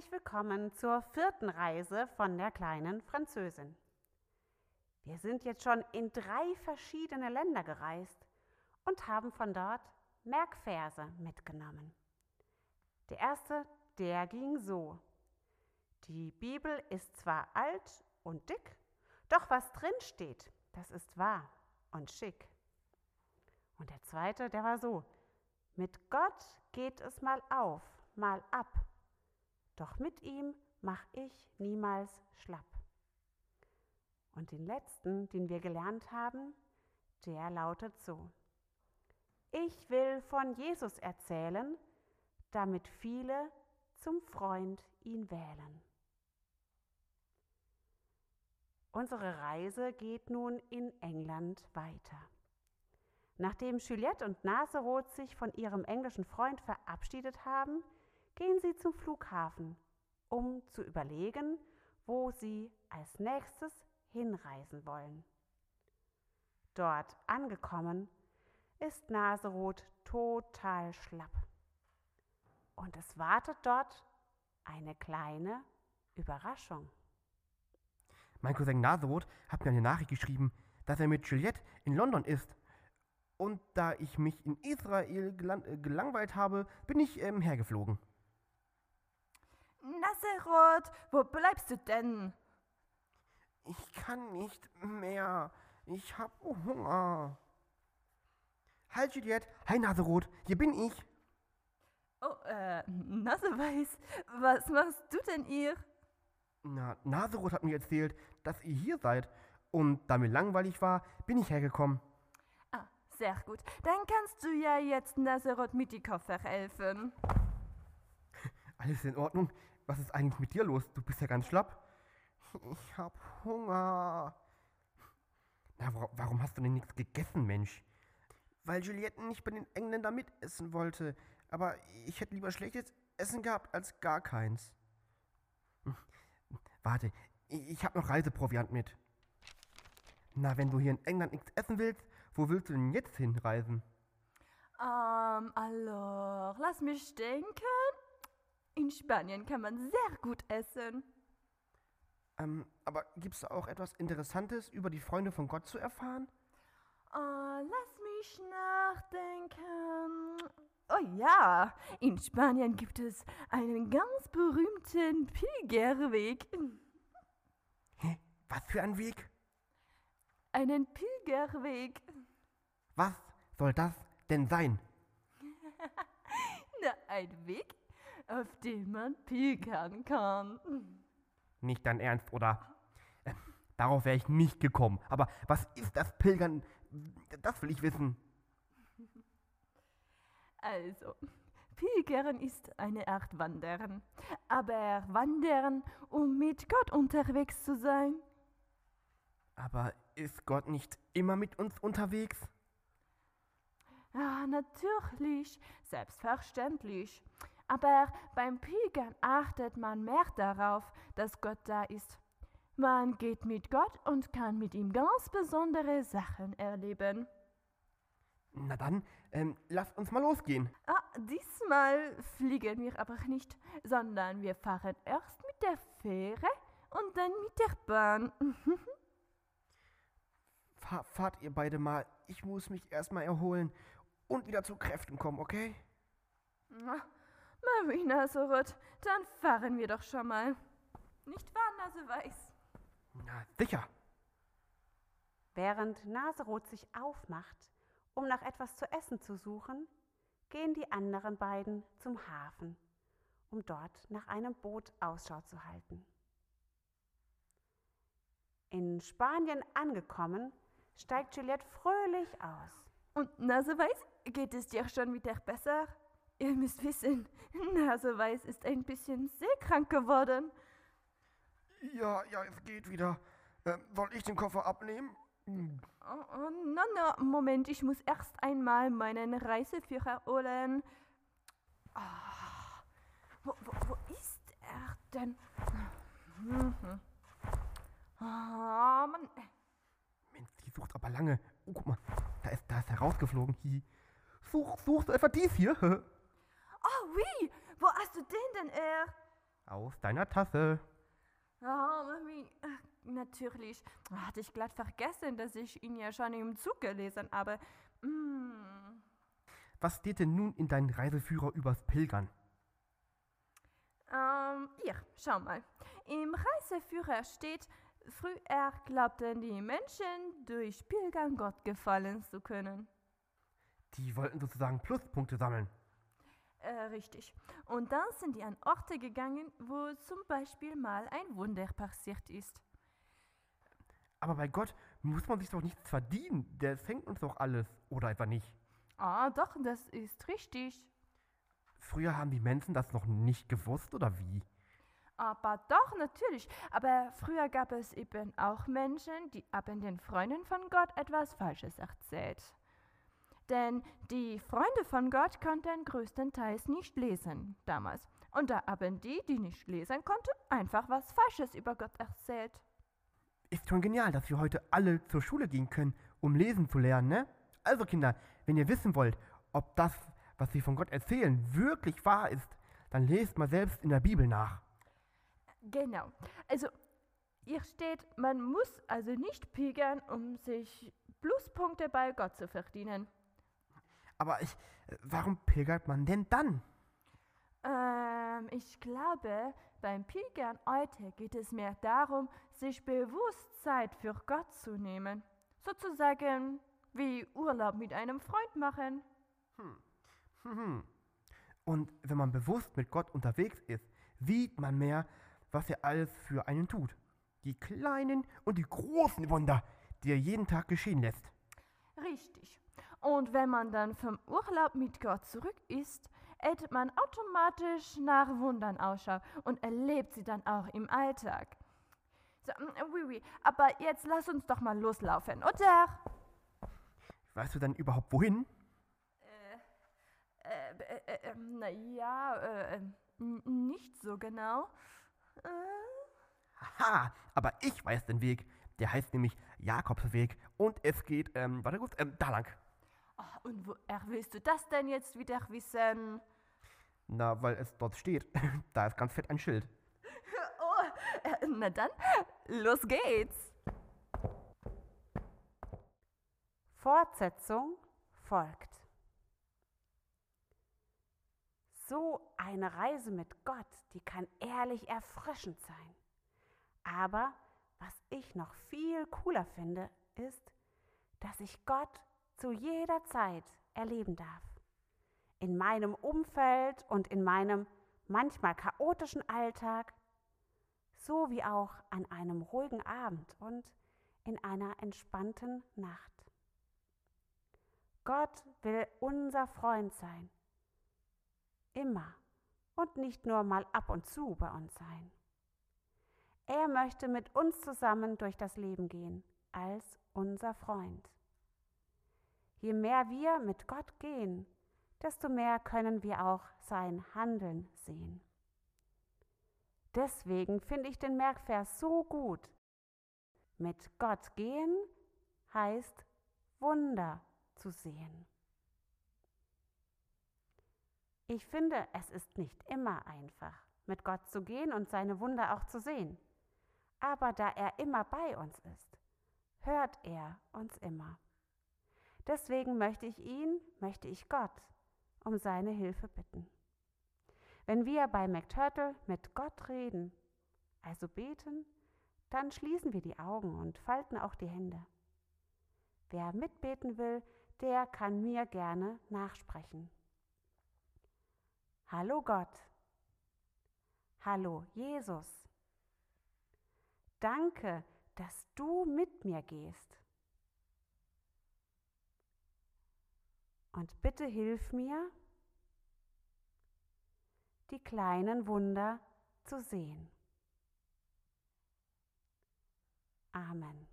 Herzlich willkommen zur vierten Reise von der kleinen Französin. Wir sind jetzt schon in drei verschiedene Länder gereist und haben von dort Merkverse mitgenommen. Der erste, der ging so. Die Bibel ist zwar alt und dick, doch was drin steht, das ist wahr und schick. Und der zweite, der war so. Mit Gott geht es mal auf, mal ab, doch mit ihm mach ich niemals schlapp. Und den letzten, den wir gelernt haben, der lautet so. Ich will von Jesus erzählen, damit viele zum Freund ihn wählen. Unsere Reise geht nun in England weiter. Nachdem Juliette und Naseroth sich von ihrem englischen Freund verabschiedet haben, gehen sie zum Flughafen, um zu überlegen, wo sie als nächstes hinreisen wollen. Dort angekommen, ist Naseroth total schlapp. Und es wartet dort eine kleine Überraschung. Mein Cousin Naserot hat mir eine Nachricht geschrieben, dass er mit Juliette in London ist. Und da ich mich in Israel gelang gelangweilt habe, bin ich ähm, hergeflogen. Naserot, wo bleibst du denn? Ich kann nicht mehr. Ich hab Hunger. Halt, Juliette. Hi, Naserot. Hier bin ich. Oh, äh, Naseweiß, was machst du denn hier? Na, Naserot hat mir erzählt, dass ihr hier seid. Und da mir langweilig war, bin ich hergekommen. Ah, sehr gut. Dann kannst du ja jetzt Naserot mit die Koffer helfen. Alles in Ordnung? Was ist eigentlich mit dir los? Du bist ja ganz schlapp. Ich hab Hunger. Na, wa- warum hast du denn nichts gegessen, Mensch? Weil Juliette nicht bei den Engländern mitessen wollte. Aber ich hätte lieber schlechtes Essen gehabt als gar keins. Hm, Warte, ich hab noch Reiseproviant mit. Na, wenn du hier in England nichts essen willst, wo willst du denn jetzt hinreisen? Ähm, alors, lass mich denken. In Spanien kann man sehr gut essen. Ähm, aber gibt's da auch etwas Interessantes über die Freunde von Gott zu erfahren? Äh, lass mich nachdenken. Oh ja, in Spanien gibt es einen ganz berühmten Pilgerweg. Hä? Was für ein Weg? Einen Pilgerweg. Was soll das denn sein? Na, ein Weg, auf dem man pilgern kann. Nicht dein Ernst, oder? Äh, darauf wäre ich nicht gekommen. Aber was ist das Pilgern? Das will ich wissen. Also, Pilgern ist eine Art Wandern. Aber Wandern, um mit Gott unterwegs zu sein. Aber ist Gott nicht immer mit uns unterwegs? Ja, natürlich, selbstverständlich. Aber beim Pilgern achtet man mehr darauf, dass Gott da ist. Man geht mit Gott und kann mit ihm ganz besondere Sachen erleben. Na dann, ähm, lass uns mal losgehen. Ah, diesmal fliegen wir aber nicht, sondern wir fahren erst mit der Fähre und dann mit der Bahn. Fahr, fahrt ihr beide mal. Ich muss mich erstmal erholen und wieder zu Kräften kommen, okay? Ah, Marina Sorot, dann fahren wir doch schon mal. Nicht wahr, Naseweiß? Na, sicher. Während Naseroth sich aufmacht, um nach etwas zu essen zu suchen, gehen die anderen beiden zum Hafen, um dort nach einem Boot Ausschau zu halten. In Spanien angekommen, steigt Juliette fröhlich aus. Und Naseweiß, geht es dir schon wieder besser? Ihr müsst wissen, Naseweiß ist ein bisschen seekrank geworden. Ja, ja, es geht wieder. Ähm, soll ich den Koffer abnehmen? Hm, Oh, oh, na, na, Moment, ich muss erst einmal meinen Reiseführer holen. Ah, wo, wo, wo ist er denn? Mhm. Ah, Mann. Mensch, die sucht aber lange. Oh, guck mal, da ist, da ist er rausgeflogen. Hi. Such, suchst du etwa dies hier? Oh, oui, wo hast du den denn her? Aus deiner Tasse. Oh, Mami, natürlich. Hatte ich glatt vergessen, dass ich ihn ja schon im Zug gelesen habe. Mm. Was steht denn nun in deinem Reiseführer übers Pilgern? Ähm, hier, schau mal. Im Reiseführer steht, früher glaubten die Menschen, durch Pilgern Gott gefallen zu können. Die wollten sozusagen Pluspunkte sammeln. Äh, richtig. Und dann sind die an Orte gegangen, wo zum Beispiel mal ein Wunder passiert ist. Aber bei Gott muss man sich doch nichts verdienen. Der schenkt uns doch alles. Oder etwa nicht? Ah, doch, das ist richtig. Früher haben die Menschen das noch nicht gewusst, oder wie? Aber doch, natürlich. Aber früher gab es eben auch Menschen, die haben den Freunden von Gott etwas Falsches erzählt. Denn die Freunde von Gott konnten größtenteils nicht lesen damals. Und da haben die, die nicht lesen konnten, einfach was Falsches über Gott erzählt. Ist schon genial, dass wir heute alle zur Schule gehen können, um lesen zu lernen, ne? Also Kinder, wenn ihr wissen wollt, ob das, was sie von Gott erzählen, wirklich wahr ist, dann lest mal selbst in der Bibel nach. Genau. Also, hier steht, man muss also nicht pilgern, um sich Pluspunkte bei Gott zu verdienen. Aber ich, äh, warum pilgert man denn dann? Ähm, ich glaube, beim Pilgern heute geht es mehr darum, sich bewusst Zeit für Gott zu nehmen. Sozusagen wie Urlaub mit einem Freund machen. Hm. Und wenn man bewusst mit Gott unterwegs ist, sieht man mehr, was er alles für einen tut. Die kleinen und die großen Wunder, die er jeden Tag geschehen lässt. Richtig. Und wenn man dann vom Urlaub mit Gott zurück ist, hält man automatisch nach Wundern Ausschau und erlebt sie dann auch im Alltag. So, mm, oui, oui. Aber jetzt lass uns doch mal loslaufen, oder? Weißt du dann überhaupt wohin? Äh, äh, äh, naja, äh, äh, n- nicht so genau. Äh, Haha, aber ich weiß den Weg. Der heißt nämlich Jakobsweg und es geht, ähm, warte kurz, ähm, da lang. Ah, und woher willst du das denn jetzt wieder wissen? Na, weil es dort steht. da ist ganz fett ein Schild. Oh, äh, na dann, los geht's. Fortsetzung folgt. So eine Reise mit Gott, die kann ehrlich erfrischend sein. Aber was ich noch viel cooler finde, ist, dass ich Gott zu jeder Zeit erleben darf. In meinem Umfeld und in meinem manchmal chaotischen Alltag, so wie auch an einem ruhigen Abend und in einer entspannten Nacht. Gott will unser Freund sein. Immer und nicht nur mal ab und zu bei uns sein. Er möchte mit uns zusammen durch das Leben gehen als unser Freund. Je mehr wir mit Gott gehen, desto mehr können wir auch sein Handeln sehen. Deswegen finde ich den Merkvers so gut. Mit Gott gehen heißt Wunder zu sehen. Ich finde, es ist nicht immer einfach, mit Gott zu gehen und seine Wunder auch zu sehen. Aber da er immer bei uns ist, hört er uns immer. Deswegen möchte ich ihn, möchte ich Gott um seine Hilfe bitten. Wenn wir bei McTurtle mit Gott reden, also beten, dann schließen wir die Augen und falten auch die Hände. Wer mitbeten will, der kann mir gerne nachsprechen. Hallo Gott. Hallo Jesus. Danke, dass du mit mir gehst. Und bitte hilf mir, die kleinen Wunder zu sehen. Amen.